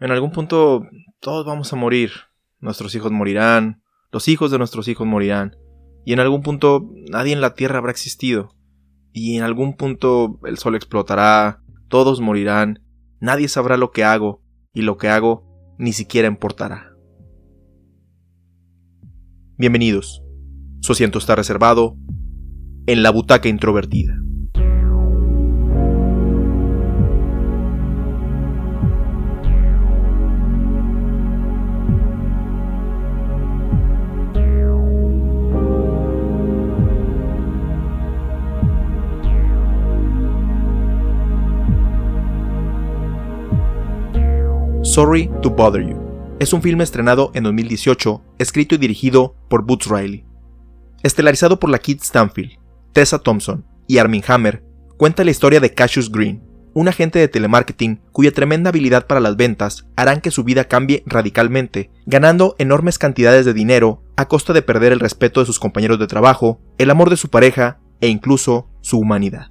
En algún punto todos vamos a morir. Nuestros hijos morirán, los hijos de nuestros hijos morirán, y en algún punto nadie en la Tierra habrá existido. Y en algún punto el sol explotará, todos morirán, nadie sabrá lo que hago, y lo que hago ni siquiera importará. Bienvenidos. Su asiento está reservado en la butaca introvertida. Sorry to Bother You. Es un filme estrenado en 2018, escrito y dirigido por Boots Riley. Estelarizado por la Kid Stanfield, Tessa Thompson y Armin Hammer, cuenta la historia de Cassius Green, un agente de telemarketing cuya tremenda habilidad para las ventas harán que su vida cambie radicalmente, ganando enormes cantidades de dinero a costa de perder el respeto de sus compañeros de trabajo, el amor de su pareja e incluso su humanidad.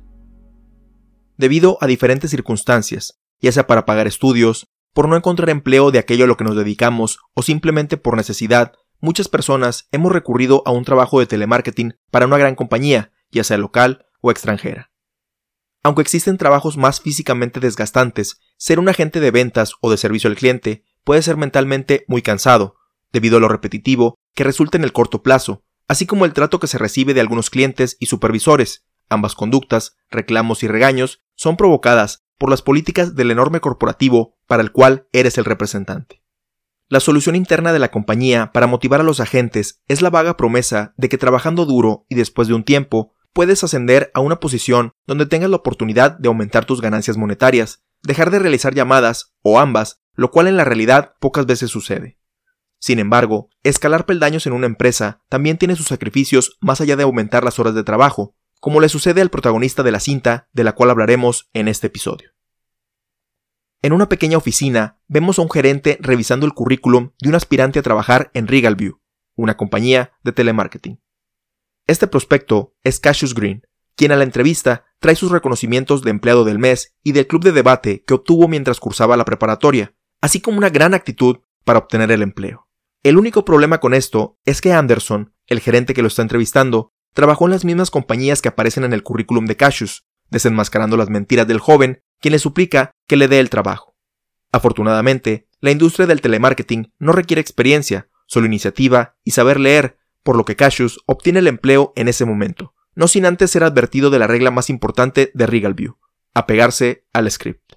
Debido a diferentes circunstancias, ya sea para pagar estudios, por no encontrar empleo de aquello a lo que nos dedicamos o simplemente por necesidad, muchas personas hemos recurrido a un trabajo de telemarketing para una gran compañía, ya sea local o extranjera. Aunque existen trabajos más físicamente desgastantes, ser un agente de ventas o de servicio al cliente puede ser mentalmente muy cansado, debido a lo repetitivo que resulta en el corto plazo, así como el trato que se recibe de algunos clientes y supervisores. Ambas conductas, reclamos y regaños, son provocadas por las políticas del enorme corporativo para el cual eres el representante. La solución interna de la compañía para motivar a los agentes es la vaga promesa de que trabajando duro y después de un tiempo puedes ascender a una posición donde tengas la oportunidad de aumentar tus ganancias monetarias, dejar de realizar llamadas o ambas, lo cual en la realidad pocas veces sucede. Sin embargo, escalar peldaños en una empresa también tiene sus sacrificios más allá de aumentar las horas de trabajo, como le sucede al protagonista de la cinta de la cual hablaremos en este episodio. En una pequeña oficina vemos a un gerente revisando el currículum de un aspirante a trabajar en Regalview, una compañía de telemarketing. Este prospecto es Cassius Green, quien a la entrevista trae sus reconocimientos de empleado del mes y del club de debate que obtuvo mientras cursaba la preparatoria, así como una gran actitud para obtener el empleo. El único problema con esto es que Anderson, el gerente que lo está entrevistando, Trabajó en las mismas compañías que aparecen en el currículum de Cassius, desenmascarando las mentiras del joven, quien le suplica que le dé el trabajo. Afortunadamente, la industria del telemarketing no requiere experiencia, solo iniciativa y saber leer, por lo que Cassius obtiene el empleo en ese momento, no sin antes ser advertido de la regla más importante de Regalview, apegarse al script.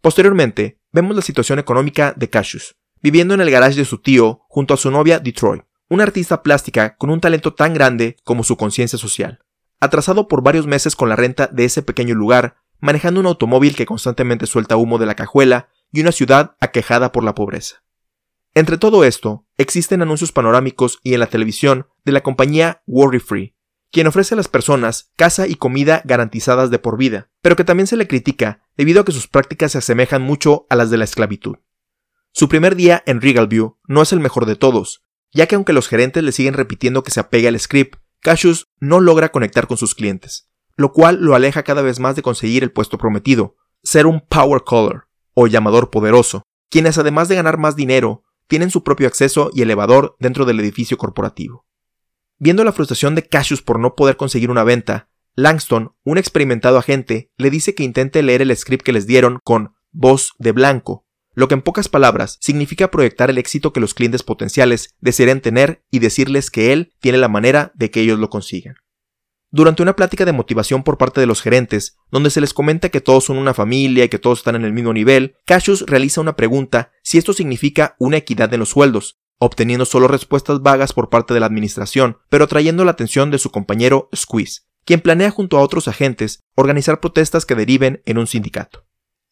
Posteriormente, vemos la situación económica de Cassius, viviendo en el garage de su tío junto a su novia Detroit, una artista plástica con un talento tan grande como su conciencia social, atrasado por varios meses con la renta de ese pequeño lugar, manejando un automóvil que constantemente suelta humo de la cajuela y una ciudad aquejada por la pobreza. Entre todo esto, existen anuncios panorámicos y en la televisión de la compañía Worry Free, quien ofrece a las personas casa y comida garantizadas de por vida, pero que también se le critica debido a que sus prácticas se asemejan mucho a las de la esclavitud. Su primer día en Regalview no es el mejor de todos, ya que aunque los gerentes le siguen repitiendo que se apegue al script, Cassius no logra conectar con sus clientes, lo cual lo aleja cada vez más de conseguir el puesto prometido, ser un power caller o llamador poderoso, quienes además de ganar más dinero, tienen su propio acceso y elevador dentro del edificio corporativo. Viendo la frustración de Cassius por no poder conseguir una venta, Langston, un experimentado agente, le dice que intente leer el script que les dieron con voz de blanco, lo que en pocas palabras significa proyectar el éxito que los clientes potenciales desearían tener y decirles que él tiene la manera de que ellos lo consigan. Durante una plática de motivación por parte de los gerentes, donde se les comenta que todos son una familia y que todos están en el mismo nivel, Cassius realiza una pregunta si esto significa una equidad en los sueldos, obteniendo solo respuestas vagas por parte de la administración, pero atrayendo la atención de su compañero Squeeze, quien planea junto a otros agentes organizar protestas que deriven en un sindicato.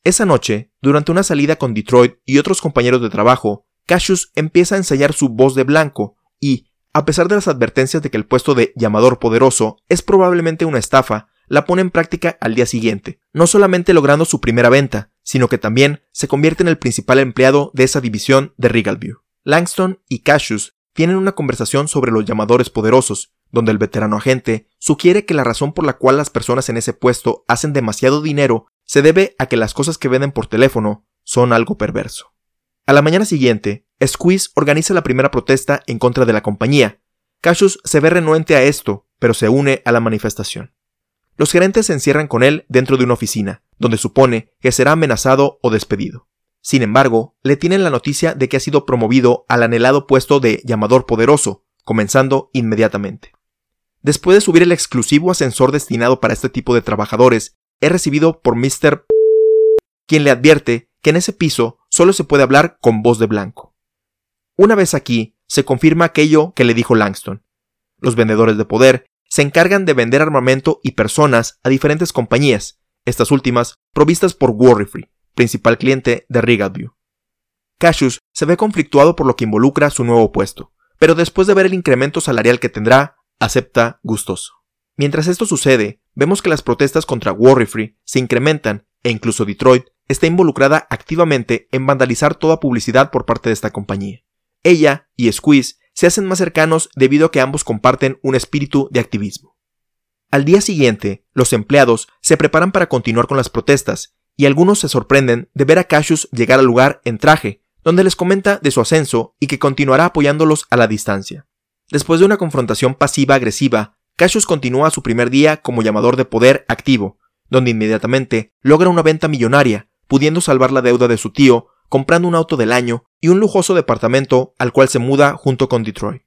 Esa noche, durante una salida con Detroit y otros compañeros de trabajo, Cassius empieza a ensayar su voz de blanco y, a pesar de las advertencias de que el puesto de llamador poderoso es probablemente una estafa, la pone en práctica al día siguiente, no solamente logrando su primera venta, sino que también se convierte en el principal empleado de esa división de Regalview. Langston y Cassius tienen una conversación sobre los llamadores poderosos, donde el veterano agente sugiere que la razón por la cual las personas en ese puesto hacen demasiado dinero se debe a que las cosas que venden por teléfono son algo perverso. A la mañana siguiente, Squeeze organiza la primera protesta en contra de la compañía. Cassius se ve renuente a esto, pero se une a la manifestación. Los gerentes se encierran con él dentro de una oficina, donde supone que será amenazado o despedido. Sin embargo, le tienen la noticia de que ha sido promovido al anhelado puesto de llamador poderoso, comenzando inmediatamente. Después de subir el exclusivo ascensor destinado para este tipo de trabajadores, es recibido por Mr. quien le advierte que en ese piso solo se puede hablar con voz de blanco. Una vez aquí, se confirma aquello que le dijo Langston. Los vendedores de poder se encargan de vender armamento y personas a diferentes compañías, estas últimas provistas por Warrifree, principal cliente de Rigadview. Cassius se ve conflictuado por lo que involucra su nuevo puesto, pero después de ver el incremento salarial que tendrá, acepta gustoso. Mientras esto sucede, vemos que las protestas contra Warrifree se incrementan e incluso Detroit está involucrada activamente en vandalizar toda publicidad por parte de esta compañía. Ella y Squeeze se hacen más cercanos debido a que ambos comparten un espíritu de activismo. Al día siguiente, los empleados se preparan para continuar con las protestas y algunos se sorprenden de ver a Cassius llegar al lugar en traje, donde les comenta de su ascenso y que continuará apoyándolos a la distancia. Después de una confrontación pasiva-agresiva, Cassius continúa su primer día como llamador de poder activo, donde inmediatamente logra una venta millonaria, pudiendo salvar la deuda de su tío, comprando un auto del año y un lujoso departamento al cual se muda junto con Detroit.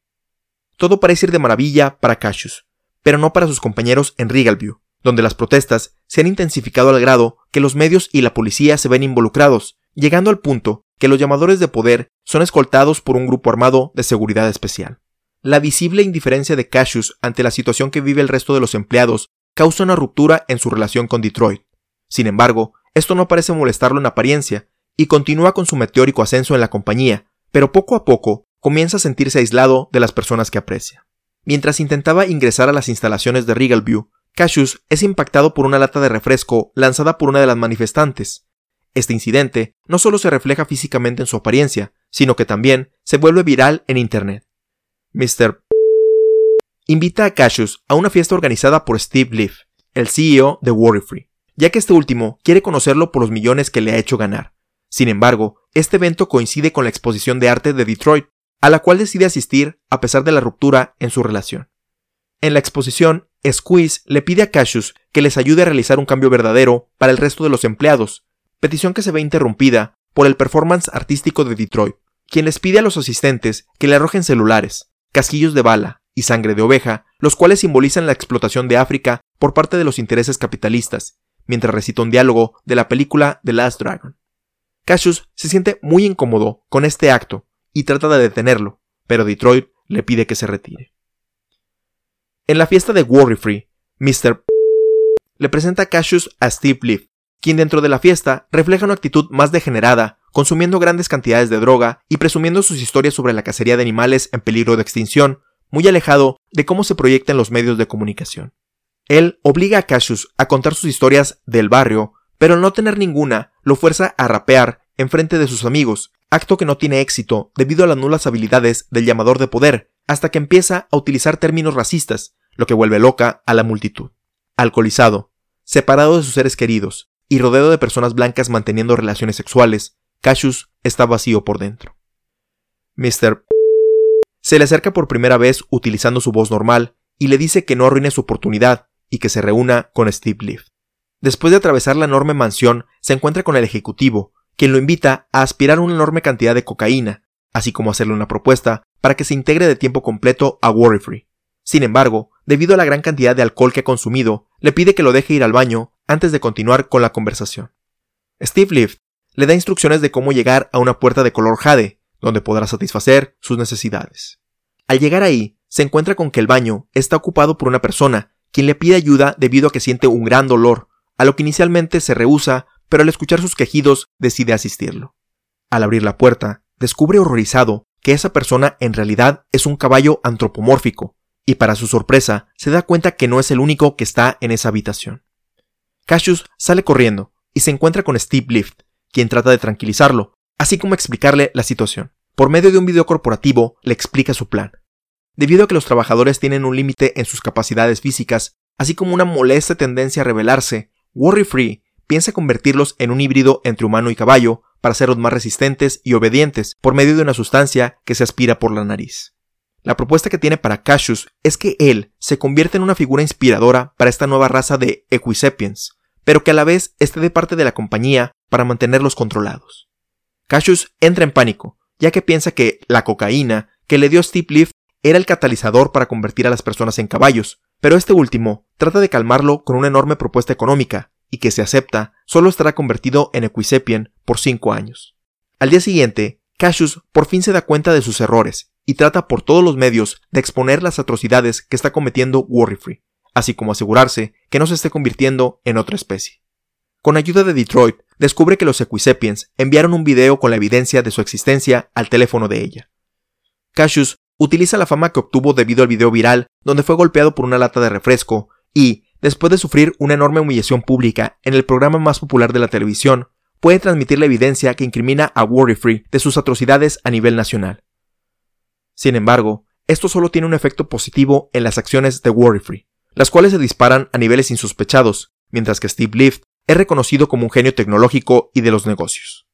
Todo parece ir de maravilla para Cassius, pero no para sus compañeros en Regalview, donde las protestas se han intensificado al grado que los medios y la policía se ven involucrados, llegando al punto que los llamadores de poder son escoltados por un grupo armado de seguridad especial. La visible indiferencia de Cassius ante la situación que vive el resto de los empleados causa una ruptura en su relación con Detroit. Sin embargo, esto no parece molestarlo en apariencia, y continúa con su meteórico ascenso en la compañía, pero poco a poco comienza a sentirse aislado de las personas que aprecia. Mientras intentaba ingresar a las instalaciones de Regalview, Cassius es impactado por una lata de refresco lanzada por una de las manifestantes. Este incidente no solo se refleja físicamente en su apariencia, sino que también se vuelve viral en Internet. Mr. invita a Cassius a una fiesta organizada por Steve Leaf, el CEO de Worryfree, ya que este último quiere conocerlo por los millones que le ha hecho ganar. Sin embargo, este evento coincide con la exposición de arte de Detroit, a la cual decide asistir a pesar de la ruptura en su relación. En la exposición, Squeeze le pide a Cassius que les ayude a realizar un cambio verdadero para el resto de los empleados, petición que se ve interrumpida por el performance artístico de Detroit, quien les pide a los asistentes que le arrojen celulares, casquillos de bala y sangre de oveja, los cuales simbolizan la explotación de África por parte de los intereses capitalistas, mientras recita un diálogo de la película The Last Dragon. Cassius se siente muy incómodo con este acto y trata de detenerlo, pero Detroit le pide que se retire. En la fiesta de Worry Mr. le presenta a Cassius a Steve Leaf, quien dentro de la fiesta refleja una actitud más degenerada, consumiendo grandes cantidades de droga y presumiendo sus historias sobre la cacería de animales en peligro de extinción, muy alejado de cómo se proyecta en los medios de comunicación. Él obliga a Cassius a contar sus historias del barrio, pero al no tener ninguna, lo fuerza a rapear en frente de sus amigos, acto que no tiene éxito debido a las nulas habilidades del llamador de poder, hasta que empieza a utilizar términos racistas, lo que vuelve loca a la multitud. Alcoholizado, separado de sus seres queridos y rodeado de personas blancas manteniendo relaciones sexuales, Cassius está vacío por dentro. Mr. se le acerca por primera vez utilizando su voz normal y le dice que no arruine su oportunidad y que se reúna con Steve Leaf. Después de atravesar la enorme mansión, se encuentra con el ejecutivo, quien lo invita a aspirar una enorme cantidad de cocaína, así como hacerle una propuesta para que se integre de tiempo completo a Worryfree. Sin embargo, debido a la gran cantidad de alcohol que ha consumido, le pide que lo deje ir al baño antes de continuar con la conversación. Steve Lift le da instrucciones de cómo llegar a una puerta de color jade, donde podrá satisfacer sus necesidades. Al llegar ahí, se encuentra con que el baño está ocupado por una persona, quien le pide ayuda debido a que siente un gran dolor, a lo que inicialmente se rehúsa, pero al escuchar sus quejidos decide asistirlo. Al abrir la puerta, descubre horrorizado que esa persona en realidad es un caballo antropomórfico, y para su sorpresa se da cuenta que no es el único que está en esa habitación. Cassius sale corriendo y se encuentra con Steve Lift, quien trata de tranquilizarlo, así como explicarle la situación. Por medio de un video corporativo le explica su plan. Debido a que los trabajadores tienen un límite en sus capacidades físicas, así como una molesta tendencia a rebelarse, Worry Free piensa convertirlos en un híbrido entre humano y caballo para hacerlos más resistentes y obedientes por medio de una sustancia que se aspira por la nariz. La propuesta que tiene para Cassius es que él se convierta en una figura inspiradora para esta nueva raza de Equisapiens, pero que a la vez esté de parte de la compañía para mantenerlos controlados. Cassius entra en pánico, ya que piensa que la cocaína que le dio Steve Lift era el catalizador para convertir a las personas en caballos, pero este último trata de calmarlo con una enorme propuesta económica, y que se acepta, solo estará convertido en Equisapien por cinco años. Al día siguiente, Cassius por fin se da cuenta de sus errores y trata por todos los medios de exponer las atrocidades que está cometiendo Worryfree, así como asegurarse que no se esté convirtiendo en otra especie. Con ayuda de Detroit, descubre que los Equisapiens enviaron un video con la evidencia de su existencia al teléfono de ella. Cassius utiliza la fama que obtuvo debido al video viral donde fue golpeado por una lata de refresco y, después de sufrir una enorme humillación pública en el programa más popular de la televisión, puede transmitir la evidencia que incrimina a Worryfree de sus atrocidades a nivel nacional. Sin embargo, esto solo tiene un efecto positivo en las acciones de Worryfree, las cuales se disparan a niveles insospechados, mientras que Steve Lift es reconocido como un genio tecnológico y de los negocios.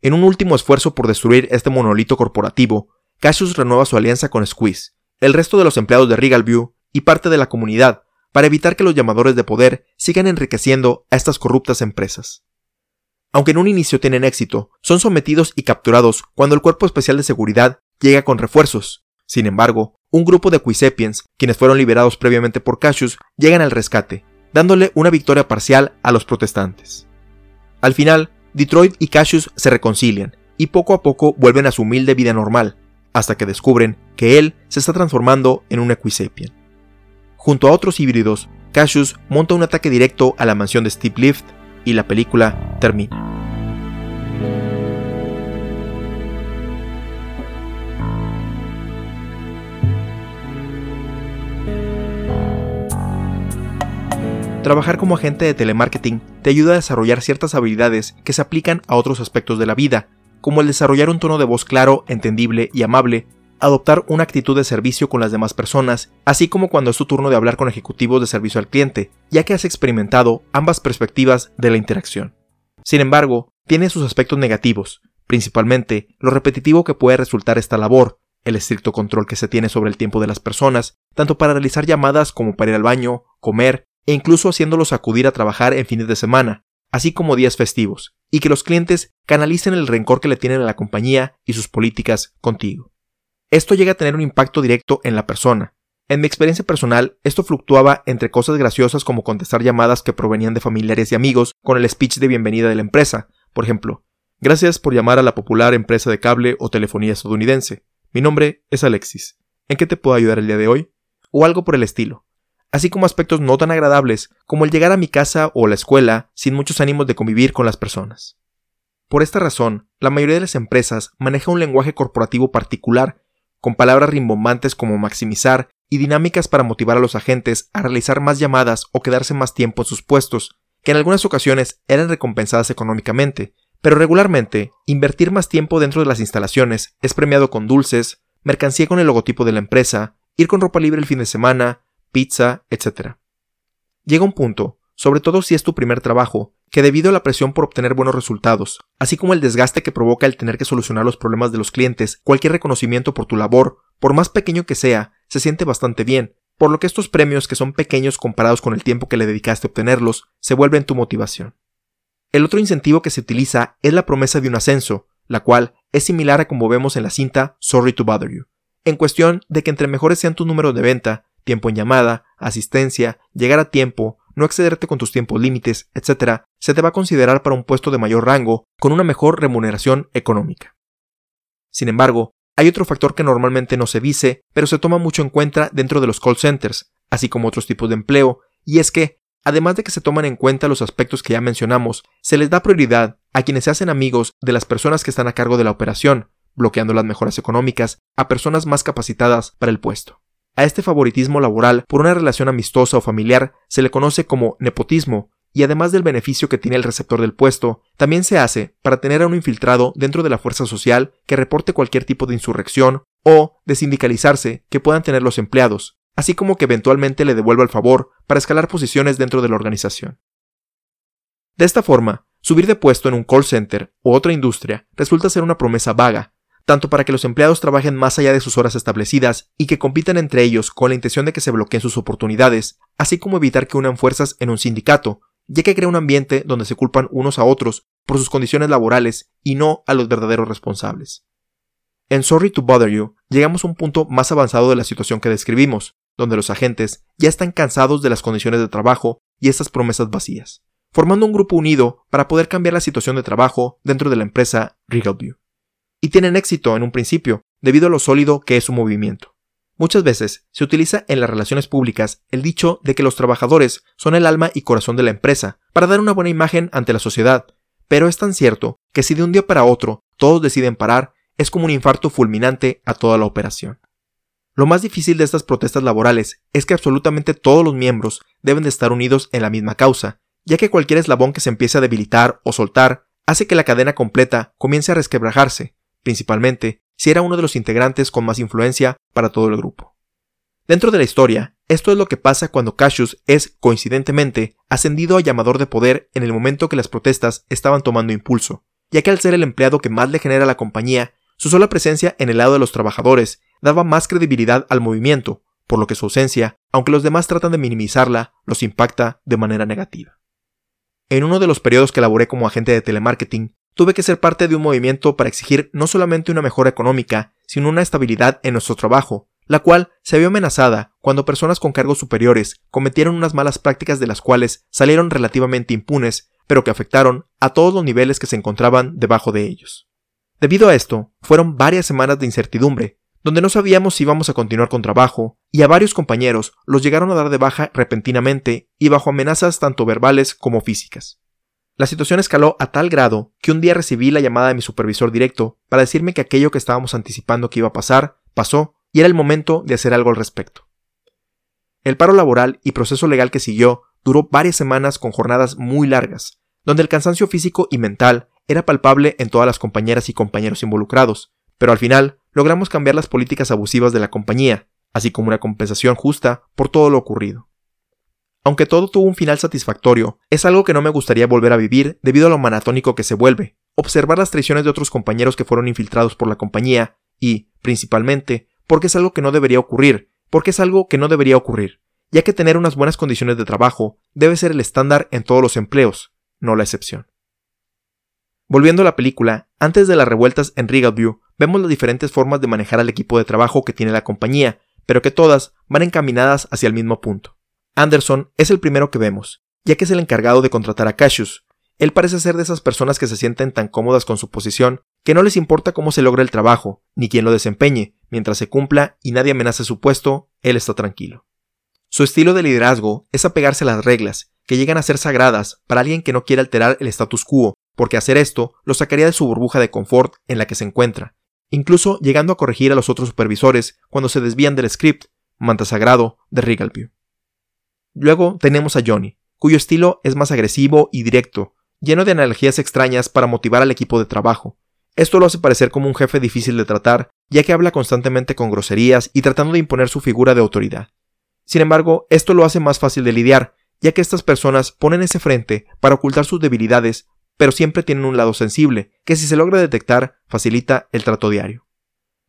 En un último esfuerzo por destruir este monolito corporativo, Cassius renueva su alianza con Squeeze, el resto de los empleados de Regalview y parte de la comunidad para evitar que los llamadores de poder sigan enriqueciendo a estas corruptas empresas. Aunque en un inicio tienen éxito, son sometidos y capturados cuando el Cuerpo Especial de Seguridad llega con refuerzos. Sin embargo, un grupo de Quisepiens, quienes fueron liberados previamente por Cassius, llegan al rescate, dándole una victoria parcial a los protestantes. Al final, Detroit y Cassius se reconcilian y poco a poco vuelven a su humilde vida normal, hasta que descubren que él se está transformando en un Equisapien. Junto a otros híbridos, Cassius monta un ataque directo a la mansión de Steve Lift y la película termina. Trabajar como agente de telemarketing te ayuda a desarrollar ciertas habilidades que se aplican a otros aspectos de la vida, como el desarrollar un tono de voz claro, entendible y amable, adoptar una actitud de servicio con las demás personas, así como cuando es tu turno de hablar con ejecutivos de servicio al cliente, ya que has experimentado ambas perspectivas de la interacción. Sin embargo, tiene sus aspectos negativos, principalmente lo repetitivo que puede resultar esta labor, el estricto control que se tiene sobre el tiempo de las personas, tanto para realizar llamadas como para ir al baño, comer e incluso haciéndolos acudir a trabajar en fines de semana, así como días festivos, y que los clientes canalicen el rencor que le tienen a la compañía y sus políticas contigo. Esto llega a tener un impacto directo en la persona. En mi experiencia personal, esto fluctuaba entre cosas graciosas como contestar llamadas que provenían de familiares y amigos con el speech de bienvenida de la empresa, por ejemplo, gracias por llamar a la popular empresa de cable o telefonía estadounidense. Mi nombre es Alexis. ¿En qué te puedo ayudar el día de hoy? O algo por el estilo así como aspectos no tan agradables como el llegar a mi casa o la escuela sin muchos ánimos de convivir con las personas. Por esta razón, la mayoría de las empresas maneja un lenguaje corporativo particular, con palabras rimbombantes como maximizar y dinámicas para motivar a los agentes a realizar más llamadas o quedarse más tiempo en sus puestos, que en algunas ocasiones eran recompensadas económicamente, pero regularmente invertir más tiempo dentro de las instalaciones es premiado con dulces, mercancía con el logotipo de la empresa, ir con ropa libre el fin de semana, pizza, etc. Llega un punto, sobre todo si es tu primer trabajo, que debido a la presión por obtener buenos resultados, así como el desgaste que provoca el tener que solucionar los problemas de los clientes, cualquier reconocimiento por tu labor, por más pequeño que sea, se siente bastante bien, por lo que estos premios que son pequeños comparados con el tiempo que le dedicaste a obtenerlos, se vuelven tu motivación. El otro incentivo que se utiliza es la promesa de un ascenso, la cual es similar a como vemos en la cinta Sorry to Bother You, en cuestión de que entre mejores sean tus números de venta, tiempo en llamada, asistencia, llegar a tiempo, no excederte con tus tiempos límites, etc., se te va a considerar para un puesto de mayor rango con una mejor remuneración económica. Sin embargo, hay otro factor que normalmente no se dice, pero se toma mucho en cuenta dentro de los call centers, así como otros tipos de empleo, y es que, además de que se toman en cuenta los aspectos que ya mencionamos, se les da prioridad a quienes se hacen amigos de las personas que están a cargo de la operación, bloqueando las mejoras económicas a personas más capacitadas para el puesto. A este favoritismo laboral por una relación amistosa o familiar se le conoce como nepotismo, y además del beneficio que tiene el receptor del puesto, también se hace para tener a un infiltrado dentro de la fuerza social que reporte cualquier tipo de insurrección o de sindicalizarse que puedan tener los empleados, así como que eventualmente le devuelva el favor para escalar posiciones dentro de la organización. De esta forma, subir de puesto en un call center u otra industria resulta ser una promesa vaga, tanto para que los empleados trabajen más allá de sus horas establecidas y que compitan entre ellos con la intención de que se bloqueen sus oportunidades, así como evitar que unan fuerzas en un sindicato, ya que crea un ambiente donde se culpan unos a otros por sus condiciones laborales y no a los verdaderos responsables. En Sorry to Bother You llegamos a un punto más avanzado de la situación que describimos, donde los agentes ya están cansados de las condiciones de trabajo y estas promesas vacías, formando un grupo unido para poder cambiar la situación de trabajo dentro de la empresa Regalview y tienen éxito en un principio, debido a lo sólido que es su movimiento. Muchas veces se utiliza en las relaciones públicas el dicho de que los trabajadores son el alma y corazón de la empresa, para dar una buena imagen ante la sociedad, pero es tan cierto que si de un día para otro todos deciden parar, es como un infarto fulminante a toda la operación. Lo más difícil de estas protestas laborales es que absolutamente todos los miembros deben de estar unidos en la misma causa, ya que cualquier eslabón que se empiece a debilitar o soltar hace que la cadena completa comience a resquebrajarse, principalmente si era uno de los integrantes con más influencia para todo el grupo. Dentro de la historia, esto es lo que pasa cuando Cassius es, coincidentemente, ascendido a llamador de poder en el momento que las protestas estaban tomando impulso, ya que al ser el empleado que más le genera la compañía, su sola presencia en el lado de los trabajadores daba más credibilidad al movimiento, por lo que su ausencia, aunque los demás tratan de minimizarla, los impacta de manera negativa. En uno de los periodos que laboré como agente de telemarketing, tuve que ser parte de un movimiento para exigir no solamente una mejora económica, sino una estabilidad en nuestro trabajo, la cual se vio amenazada cuando personas con cargos superiores cometieron unas malas prácticas de las cuales salieron relativamente impunes, pero que afectaron a todos los niveles que se encontraban debajo de ellos. Debido a esto, fueron varias semanas de incertidumbre, donde no sabíamos si íbamos a continuar con trabajo, y a varios compañeros los llegaron a dar de baja repentinamente y bajo amenazas tanto verbales como físicas. La situación escaló a tal grado que un día recibí la llamada de mi supervisor directo para decirme que aquello que estábamos anticipando que iba a pasar, pasó y era el momento de hacer algo al respecto. El paro laboral y proceso legal que siguió duró varias semanas con jornadas muy largas, donde el cansancio físico y mental era palpable en todas las compañeras y compañeros involucrados, pero al final logramos cambiar las políticas abusivas de la compañía, así como una compensación justa por todo lo ocurrido. Aunque todo tuvo un final satisfactorio, es algo que no me gustaría volver a vivir debido a lo maratónico que se vuelve, observar las traiciones de otros compañeros que fueron infiltrados por la compañía y, principalmente, porque es algo que no debería ocurrir, porque es algo que no debería ocurrir, ya que tener unas buenas condiciones de trabajo debe ser el estándar en todos los empleos, no la excepción. Volviendo a la película, antes de las revueltas en Regalview, vemos las diferentes formas de manejar al equipo de trabajo que tiene la compañía, pero que todas van encaminadas hacia el mismo punto. Anderson es el primero que vemos, ya que es el encargado de contratar a Cassius. Él parece ser de esas personas que se sienten tan cómodas con su posición que no les importa cómo se logra el trabajo, ni quién lo desempeñe, mientras se cumpla y nadie amenace su puesto, él está tranquilo. Su estilo de liderazgo es apegarse a las reglas, que llegan a ser sagradas para alguien que no quiere alterar el status quo, porque hacer esto lo sacaría de su burbuja de confort en la que se encuentra, incluso llegando a corregir a los otros supervisores cuando se desvían del script, manta sagrado de Regalview. Luego tenemos a Johnny, cuyo estilo es más agresivo y directo, lleno de analogías extrañas para motivar al equipo de trabajo. Esto lo hace parecer como un jefe difícil de tratar, ya que habla constantemente con groserías y tratando de imponer su figura de autoridad. Sin embargo, esto lo hace más fácil de lidiar, ya que estas personas ponen ese frente para ocultar sus debilidades, pero siempre tienen un lado sensible, que si se logra detectar, facilita el trato diario.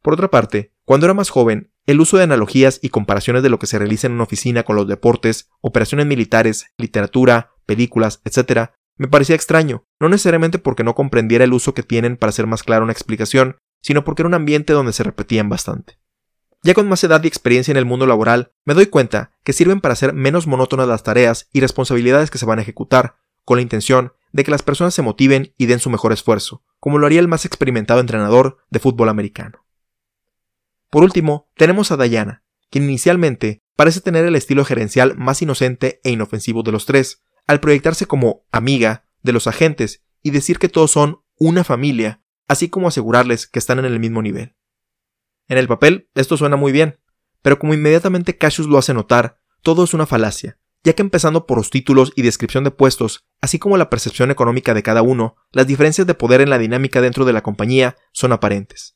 Por otra parte, cuando era más joven, el uso de analogías y comparaciones de lo que se realiza en una oficina con los deportes, operaciones militares, literatura, películas, etc., me parecía extraño, no necesariamente porque no comprendiera el uso que tienen para hacer más clara una explicación, sino porque era un ambiente donde se repetían bastante. Ya con más edad y experiencia en el mundo laboral, me doy cuenta que sirven para hacer menos monótonas las tareas y responsabilidades que se van a ejecutar, con la intención de que las personas se motiven y den su mejor esfuerzo, como lo haría el más experimentado entrenador de fútbol americano. Por último, tenemos a Diana, quien inicialmente parece tener el estilo gerencial más inocente e inofensivo de los tres, al proyectarse como amiga de los agentes y decir que todos son una familia, así como asegurarles que están en el mismo nivel. En el papel, esto suena muy bien, pero como inmediatamente Cassius lo hace notar, todo es una falacia, ya que empezando por los títulos y descripción de puestos, así como la percepción económica de cada uno, las diferencias de poder en la dinámica dentro de la compañía son aparentes.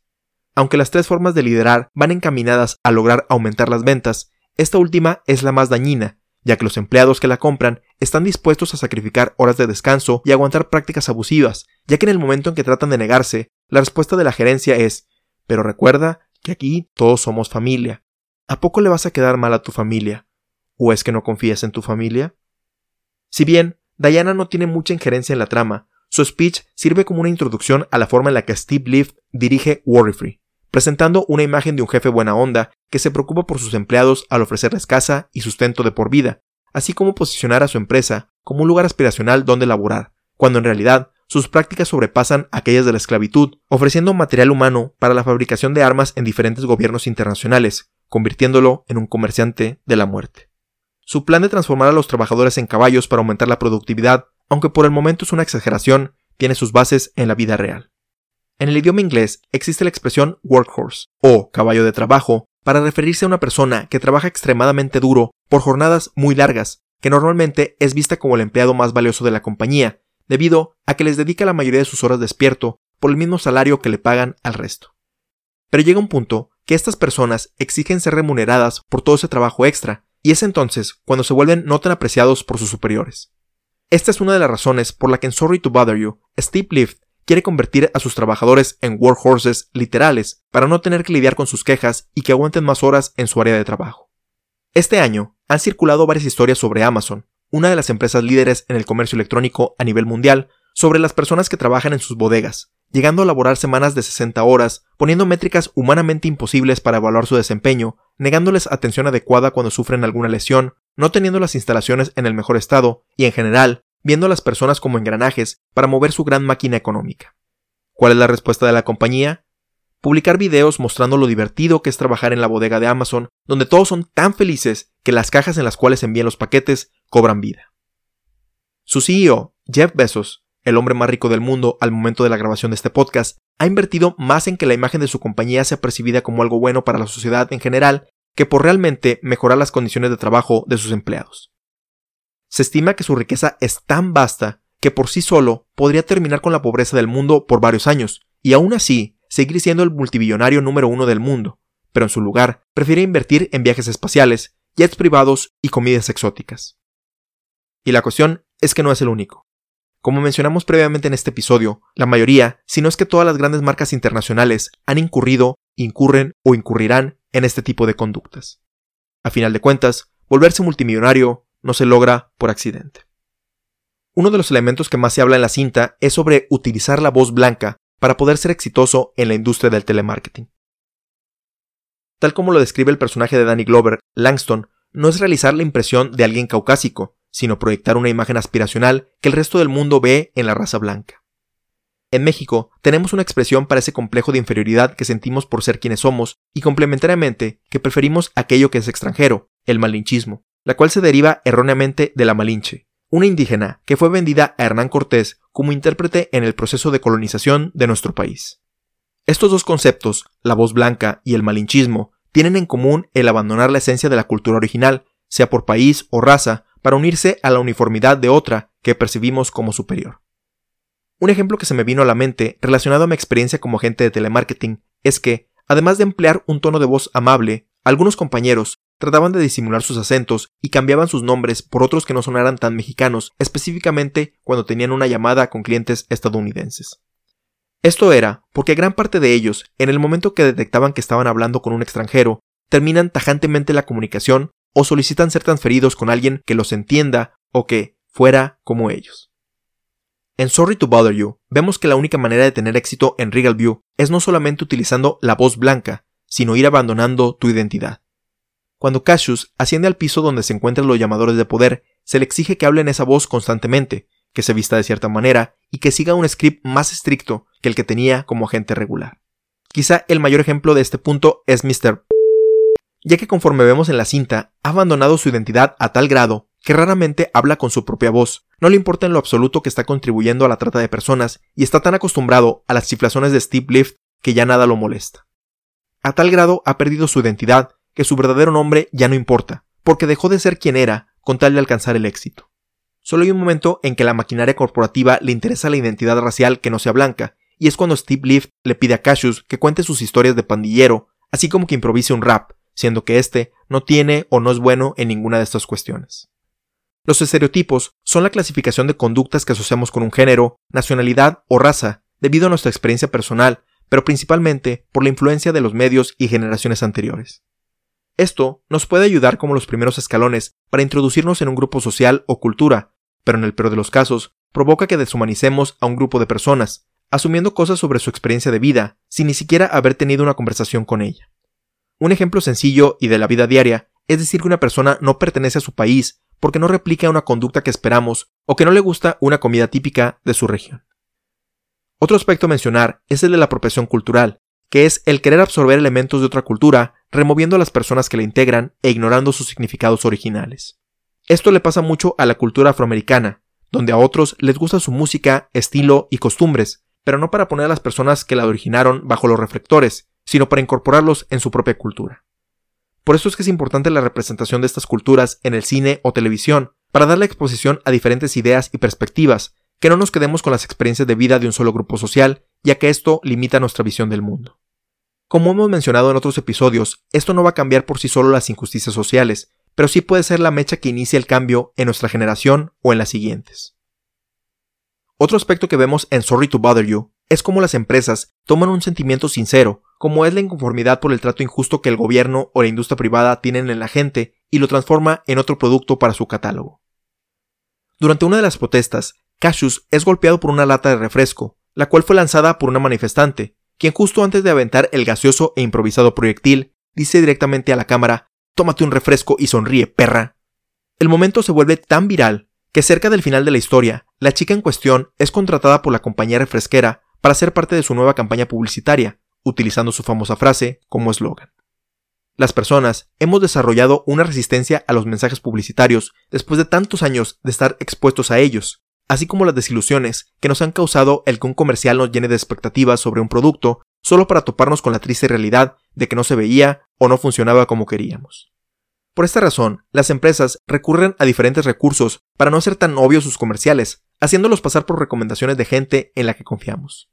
Aunque las tres formas de liderar van encaminadas a lograr aumentar las ventas, esta última es la más dañina, ya que los empleados que la compran están dispuestos a sacrificar horas de descanso y aguantar prácticas abusivas, ya que en el momento en que tratan de negarse, la respuesta de la gerencia es, pero recuerda que aquí todos somos familia. ¿A poco le vas a quedar mal a tu familia? ¿O es que no confías en tu familia? Si bien Diana no tiene mucha injerencia en la trama, su speech sirve como una introducción a la forma en la que Steve Lift dirige Worry presentando una imagen de un jefe buena onda que se preocupa por sus empleados al ofrecerles casa y sustento de por vida, así como posicionar a su empresa como un lugar aspiracional donde laborar, cuando en realidad sus prácticas sobrepasan aquellas de la esclavitud, ofreciendo material humano para la fabricación de armas en diferentes gobiernos internacionales, convirtiéndolo en un comerciante de la muerte. Su plan de transformar a los trabajadores en caballos para aumentar la productividad, aunque por el momento es una exageración, tiene sus bases en la vida real. En el idioma inglés existe la expresión workhorse o caballo de trabajo para referirse a una persona que trabaja extremadamente duro por jornadas muy largas, que normalmente es vista como el empleado más valioso de la compañía, debido a que les dedica la mayoría de sus horas despierto por el mismo salario que le pagan al resto. Pero llega un punto que estas personas exigen ser remuneradas por todo ese trabajo extra, y es entonces cuando se vuelven no tan apreciados por sus superiores. Esta es una de las razones por la que en Sorry to Bother You, Steve Lift quiere convertir a sus trabajadores en workhorses literales para no tener que lidiar con sus quejas y que aguanten más horas en su área de trabajo. Este año han circulado varias historias sobre Amazon, una de las empresas líderes en el comercio electrónico a nivel mundial, sobre las personas que trabajan en sus bodegas, llegando a laborar semanas de 60 horas, poniendo métricas humanamente imposibles para evaluar su desempeño, negándoles atención adecuada cuando sufren alguna lesión, no teniendo las instalaciones en el mejor estado y, en general, viendo a las personas como engranajes para mover su gran máquina económica. ¿Cuál es la respuesta de la compañía? Publicar videos mostrando lo divertido que es trabajar en la bodega de Amazon, donde todos son tan felices que las cajas en las cuales envían los paquetes cobran vida. Su CEO, Jeff Bezos, el hombre más rico del mundo al momento de la grabación de este podcast, ha invertido más en que la imagen de su compañía sea percibida como algo bueno para la sociedad en general que por realmente mejorar las condiciones de trabajo de sus empleados. Se estima que su riqueza es tan vasta que por sí solo podría terminar con la pobreza del mundo por varios años, y aún así seguir siendo el multibillonario número uno del mundo, pero en su lugar prefiere invertir en viajes espaciales, jets privados y comidas exóticas. Y la cuestión es que no es el único. Como mencionamos previamente en este episodio, la mayoría, si no es que todas las grandes marcas internacionales, han incurrido, incurren o incurrirán en este tipo de conductas. A final de cuentas, volverse multimillonario no se logra por accidente. Uno de los elementos que más se habla en la cinta es sobre utilizar la voz blanca para poder ser exitoso en la industria del telemarketing. Tal como lo describe el personaje de Danny Glover, Langston no es realizar la impresión de alguien caucásico, sino proyectar una imagen aspiracional que el resto del mundo ve en la raza blanca. En México tenemos una expresión para ese complejo de inferioridad que sentimos por ser quienes somos y complementariamente que preferimos aquello que es extranjero, el malinchismo, la cual se deriva erróneamente de la Malinche, una indígena que fue vendida a Hernán Cortés como intérprete en el proceso de colonización de nuestro país. Estos dos conceptos, la voz blanca y el malinchismo, tienen en común el abandonar la esencia de la cultura original, sea por país o raza, para unirse a la uniformidad de otra que percibimos como superior. Un ejemplo que se me vino a la mente relacionado a mi experiencia como agente de telemarketing es que, además de emplear un tono de voz amable, algunos compañeros trataban de disimular sus acentos y cambiaban sus nombres por otros que no sonaran tan mexicanos, específicamente cuando tenían una llamada con clientes estadounidenses. Esto era porque gran parte de ellos, en el momento que detectaban que estaban hablando con un extranjero, terminan tajantemente la comunicación o solicitan ser transferidos con alguien que los entienda o que fuera como ellos. En Sorry to Bother You, vemos que la única manera de tener éxito en Regal View es no solamente utilizando la voz blanca, sino ir abandonando tu identidad. Cuando Cassius asciende al piso donde se encuentran los llamadores de poder, se le exige que hable en esa voz constantemente, que se vista de cierta manera y que siga un script más estricto que el que tenía como agente regular. Quizá el mayor ejemplo de este punto es Mr. ya que conforme vemos en la cinta, ha abandonado su identidad a tal grado que raramente habla con su propia voz, no le importa en lo absoluto que está contribuyendo a la trata de personas y está tan acostumbrado a las chiflazones de Steve Lift que ya nada lo molesta. A tal grado ha perdido su identidad que su verdadero nombre ya no importa, porque dejó de ser quien era con tal de alcanzar el éxito. Solo hay un momento en que la maquinaria corporativa le interesa la identidad racial que no sea blanca, y es cuando Steve Lift le pide a Cassius que cuente sus historias de pandillero, así como que improvise un rap, siendo que éste no tiene o no es bueno en ninguna de estas cuestiones. Los estereotipos son la clasificación de conductas que asociamos con un género, nacionalidad o raza, debido a nuestra experiencia personal, pero principalmente por la influencia de los medios y generaciones anteriores. Esto nos puede ayudar como los primeros escalones para introducirnos en un grupo social o cultura, pero en el peor de los casos, provoca que deshumanicemos a un grupo de personas, asumiendo cosas sobre su experiencia de vida, sin ni siquiera haber tenido una conversación con ella. Un ejemplo sencillo y de la vida diaria es decir que una persona no pertenece a su país porque no replica una conducta que esperamos o que no le gusta una comida típica de su región. Otro aspecto a mencionar es el de la apropiación cultural, que es el querer absorber elementos de otra cultura, removiendo a las personas que la integran e ignorando sus significados originales. Esto le pasa mucho a la cultura afroamericana, donde a otros les gusta su música, estilo y costumbres, pero no para poner a las personas que la originaron bajo los reflectores, sino para incorporarlos en su propia cultura. Por eso es que es importante la representación de estas culturas en el cine o televisión, para darle exposición a diferentes ideas y perspectivas, que no nos quedemos con las experiencias de vida de un solo grupo social, ya que esto limita nuestra visión del mundo. Como hemos mencionado en otros episodios, esto no va a cambiar por sí solo las injusticias sociales, pero sí puede ser la mecha que inicie el cambio en nuestra generación o en las siguientes. Otro aspecto que vemos en Sorry to Bother You es cómo las empresas toman un sentimiento sincero, como es la inconformidad por el trato injusto que el gobierno o la industria privada tienen en la gente, y lo transforma en otro producto para su catálogo. Durante una de las protestas, Cassius es golpeado por una lata de refresco, la cual fue lanzada por una manifestante, quien justo antes de aventar el gaseoso e improvisado proyectil, dice directamente a la cámara, tómate un refresco y sonríe, perra. El momento se vuelve tan viral que cerca del final de la historia, la chica en cuestión es contratada por la compañía refresquera para ser parte de su nueva campaña publicitaria, utilizando su famosa frase como eslogan. Las personas hemos desarrollado una resistencia a los mensajes publicitarios después de tantos años de estar expuestos a ellos, así como las desilusiones que nos han causado el que un comercial nos llene de expectativas sobre un producto solo para toparnos con la triste realidad de que no se veía o no funcionaba como queríamos. Por esta razón, las empresas recurren a diferentes recursos para no ser tan obvios sus comerciales, haciéndolos pasar por recomendaciones de gente en la que confiamos.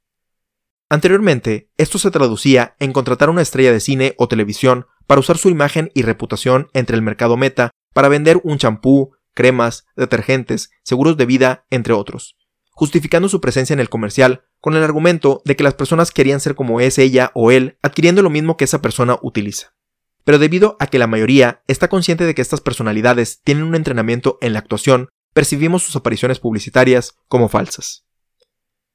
Anteriormente, esto se traducía en contratar una estrella de cine o televisión para usar su imagen y reputación entre el mercado meta para vender un champú, cremas, detergentes, seguros de vida, entre otros, justificando su presencia en el comercial con el argumento de que las personas querían ser como es ella o él, adquiriendo lo mismo que esa persona utiliza. Pero debido a que la mayoría está consciente de que estas personalidades tienen un entrenamiento en la actuación, percibimos sus apariciones publicitarias como falsas.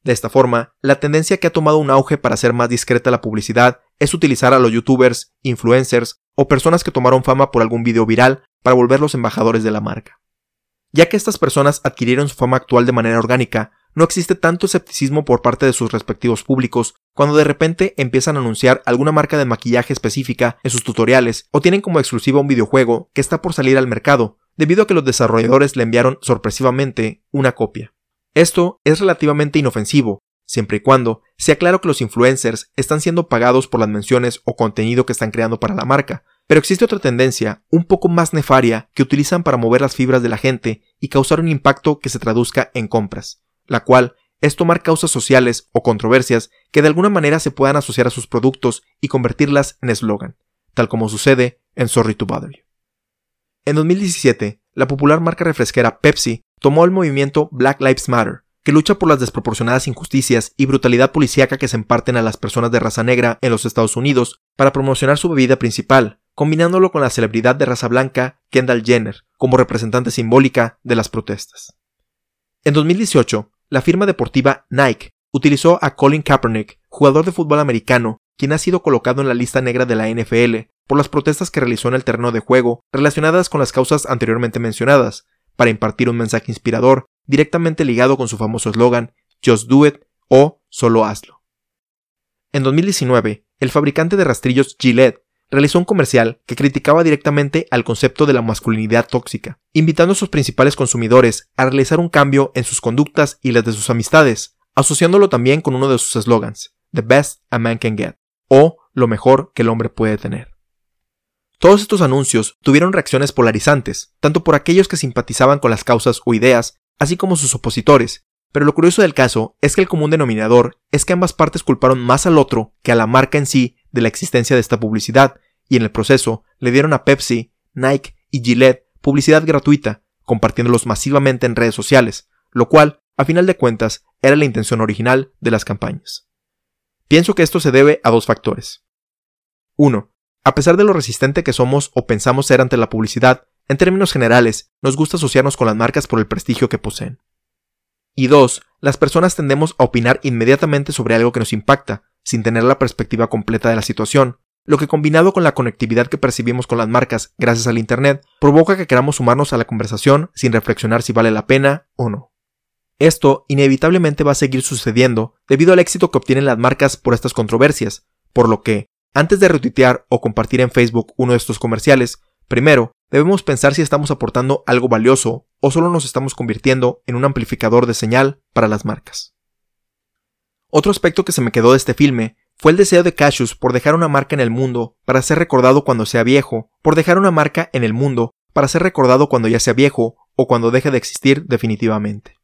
De esta forma, la tendencia que ha tomado un auge para hacer más discreta la publicidad es utilizar a los youtubers, influencers o personas que tomaron fama por algún video viral para volverlos embajadores de la marca. Ya que estas personas adquirieron su fama actual de manera orgánica, no existe tanto escepticismo por parte de sus respectivos públicos cuando de repente empiezan a anunciar alguna marca de maquillaje específica en sus tutoriales o tienen como exclusiva un videojuego que está por salir al mercado, debido a que los desarrolladores le enviaron sorpresivamente una copia. Esto es relativamente inofensivo, siempre y cuando sea claro que los influencers están siendo pagados por las menciones o contenido que están creando para la marca, pero existe otra tendencia, un poco más nefaria, que utilizan para mover las fibras de la gente y causar un impacto que se traduzca en compras, la cual es tomar causas sociales o controversias que de alguna manera se puedan asociar a sus productos y convertirlas en eslogan, tal como sucede en Sorry to Bother You. En 2017, la popular marca refresquera Pepsi tomó el movimiento Black Lives Matter, que lucha por las desproporcionadas injusticias y brutalidad policíaca que se imparten a las personas de raza negra en los Estados Unidos para promocionar su bebida principal, combinándolo con la celebridad de raza blanca Kendall Jenner como representante simbólica de las protestas. En 2018, la firma deportiva Nike utilizó a Colin Kaepernick, jugador de fútbol americano, quien ha sido colocado en la lista negra de la NFL por las protestas que realizó en el terreno de juego relacionadas con las causas anteriormente mencionadas, para impartir un mensaje inspirador directamente ligado con su famoso eslogan Just Do It o Solo Hazlo. En 2019, el fabricante de rastrillos Gillette realizó un comercial que criticaba directamente al concepto de la masculinidad tóxica, invitando a sus principales consumidores a realizar un cambio en sus conductas y las de sus amistades, asociándolo también con uno de sus eslogans, The Best a Man Can Get, o lo mejor que el hombre puede tener. Todos estos anuncios tuvieron reacciones polarizantes, tanto por aquellos que simpatizaban con las causas o ideas, así como sus opositores, pero lo curioso del caso es que el común denominador es que ambas partes culparon más al otro que a la marca en sí de la existencia de esta publicidad, y en el proceso le dieron a Pepsi, Nike y Gillette publicidad gratuita, compartiéndolos masivamente en redes sociales, lo cual, a final de cuentas, era la intención original de las campañas. Pienso que esto se debe a dos factores. 1. A pesar de lo resistente que somos o pensamos ser ante la publicidad, en términos generales, nos gusta asociarnos con las marcas por el prestigio que poseen. Y 2. Las personas tendemos a opinar inmediatamente sobre algo que nos impacta, sin tener la perspectiva completa de la situación, lo que combinado con la conectividad que percibimos con las marcas gracias al Internet, provoca que queramos sumarnos a la conversación sin reflexionar si vale la pena o no. Esto inevitablemente va a seguir sucediendo debido al éxito que obtienen las marcas por estas controversias, por lo que, antes de retuitear o compartir en Facebook uno de estos comerciales, primero debemos pensar si estamos aportando algo valioso o solo nos estamos convirtiendo en un amplificador de señal para las marcas. Otro aspecto que se me quedó de este filme fue el deseo de Cassius por dejar una marca en el mundo para ser recordado cuando sea viejo, por dejar una marca en el mundo para ser recordado cuando ya sea viejo o cuando deje de existir definitivamente.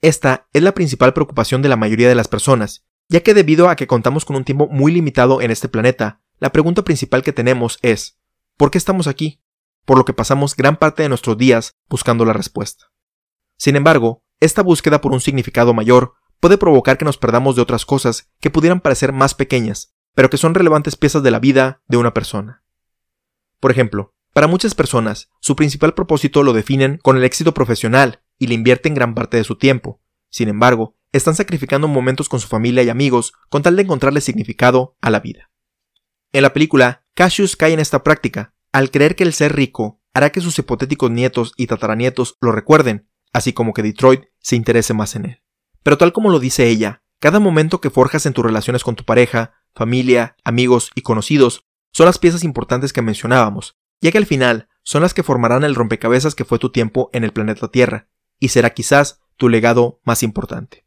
Esta es la principal preocupación de la mayoría de las personas, ya que debido a que contamos con un tiempo muy limitado en este planeta, la pregunta principal que tenemos es ¿por qué estamos aquí? Por lo que pasamos gran parte de nuestros días buscando la respuesta. Sin embargo, esta búsqueda por un significado mayor puede provocar que nos perdamos de otras cosas que pudieran parecer más pequeñas, pero que son relevantes piezas de la vida de una persona. Por ejemplo, para muchas personas, su principal propósito lo definen con el éxito profesional y le invierten gran parte de su tiempo. Sin embargo, están sacrificando momentos con su familia y amigos con tal de encontrarle significado a la vida. En la película, Cassius cae en esta práctica, al creer que el ser rico hará que sus hipotéticos nietos y tataranietos lo recuerden, así como que Detroit se interese más en él. Pero tal como lo dice ella, cada momento que forjas en tus relaciones con tu pareja, familia, amigos y conocidos son las piezas importantes que mencionábamos, ya que al final son las que formarán el rompecabezas que fue tu tiempo en el planeta Tierra, y será quizás tu legado más importante.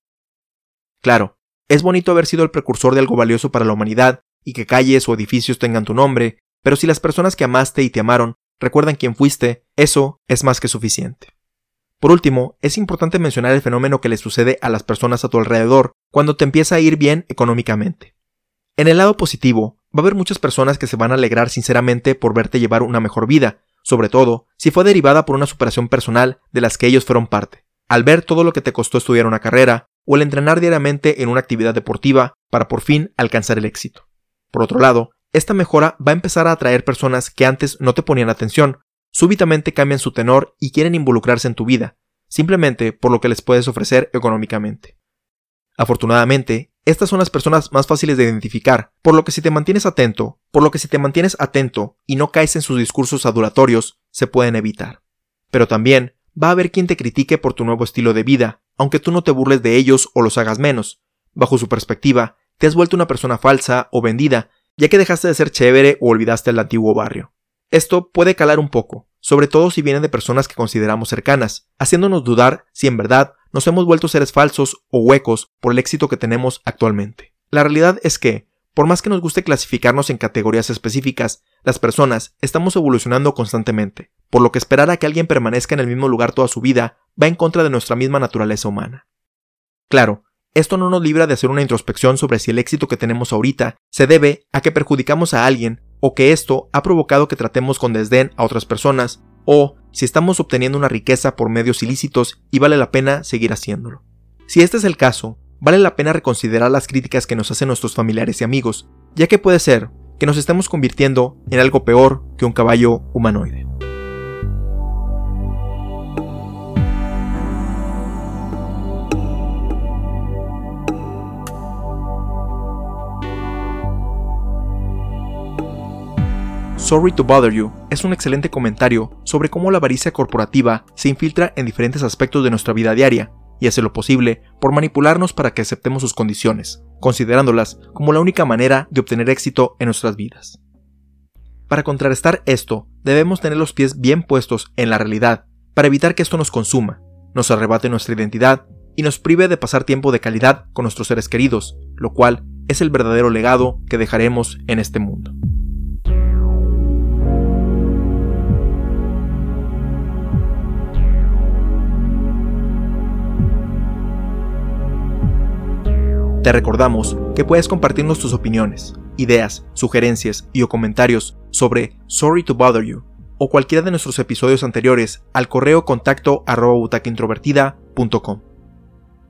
Claro, es bonito haber sido el precursor de algo valioso para la humanidad y que calles o edificios tengan tu nombre, pero si las personas que amaste y te amaron recuerdan quién fuiste, eso es más que suficiente. Por último, es importante mencionar el fenómeno que le sucede a las personas a tu alrededor cuando te empieza a ir bien económicamente. En el lado positivo, va a haber muchas personas que se van a alegrar sinceramente por verte llevar una mejor vida, sobre todo si fue derivada por una superación personal de las que ellos fueron parte, al ver todo lo que te costó estudiar una carrera o el entrenar diariamente en una actividad deportiva para por fin alcanzar el éxito. Por otro lado, esta mejora va a empezar a atraer personas que antes no te ponían atención súbitamente cambian su tenor y quieren involucrarse en tu vida, simplemente por lo que les puedes ofrecer económicamente. Afortunadamente, estas son las personas más fáciles de identificar, por lo que si te mantienes atento, por lo que si te mantienes atento y no caes en sus discursos adulatorios, se pueden evitar. Pero también va a haber quien te critique por tu nuevo estilo de vida, aunque tú no te burles de ellos o los hagas menos. Bajo su perspectiva, te has vuelto una persona falsa o vendida, ya que dejaste de ser chévere o olvidaste el antiguo barrio. Esto puede calar un poco, sobre todo si vienen de personas que consideramos cercanas, haciéndonos dudar si en verdad nos hemos vuelto seres falsos o huecos por el éxito que tenemos actualmente. La realidad es que, por más que nos guste clasificarnos en categorías específicas, las personas estamos evolucionando constantemente, por lo que esperar a que alguien permanezca en el mismo lugar toda su vida va en contra de nuestra misma naturaleza humana. Claro, esto no nos libra de hacer una introspección sobre si el éxito que tenemos ahorita se debe a que perjudicamos a alguien o que esto ha provocado que tratemos con desdén a otras personas, o si estamos obteniendo una riqueza por medios ilícitos y vale la pena seguir haciéndolo. Si este es el caso, vale la pena reconsiderar las críticas que nos hacen nuestros familiares y amigos, ya que puede ser que nos estemos convirtiendo en algo peor que un caballo humanoide. Sorry to Bother You es un excelente comentario sobre cómo la avaricia corporativa se infiltra en diferentes aspectos de nuestra vida diaria y hace lo posible por manipularnos para que aceptemos sus condiciones, considerándolas como la única manera de obtener éxito en nuestras vidas. Para contrarrestar esto, debemos tener los pies bien puestos en la realidad, para evitar que esto nos consuma, nos arrebate nuestra identidad y nos prive de pasar tiempo de calidad con nuestros seres queridos, lo cual es el verdadero legado que dejaremos en este mundo. Te recordamos que puedes compartirnos tus opiniones, ideas, sugerencias y o comentarios sobre Sorry to Bother You o cualquiera de nuestros episodios anteriores al correo contacto arroba.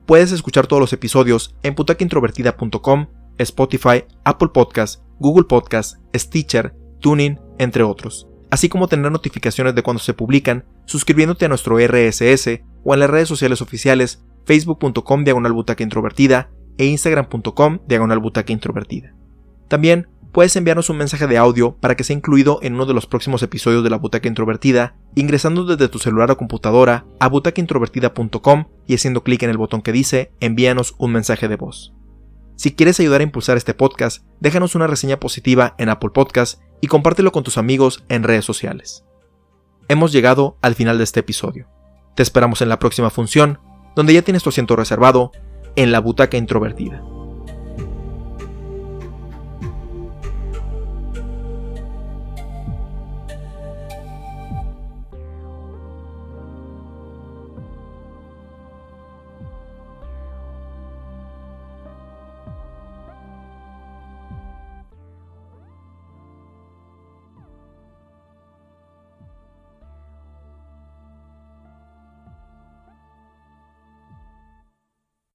Puedes escuchar todos los episodios en butacaintrovertida.com, Spotify, Apple Podcast, Google Podcast, Stitcher, Tuning, entre otros, así como tener notificaciones de cuando se publican suscribiéndote a nuestro RSS o en las redes sociales oficiales facebook.com diagonal introvertida e instagram.com diagonal introvertida. También puedes enviarnos un mensaje de audio para que sea incluido en uno de los próximos episodios de la Butaca Introvertida, ingresando desde tu celular o computadora a butacaintrovertida.com y haciendo clic en el botón que dice envíanos un mensaje de voz. Si quieres ayudar a impulsar este podcast, déjanos una reseña positiva en Apple Podcast y compártelo con tus amigos en redes sociales. Hemos llegado al final de este episodio. Te esperamos en la próxima función, donde ya tienes tu asiento reservado en la butaca introvertida.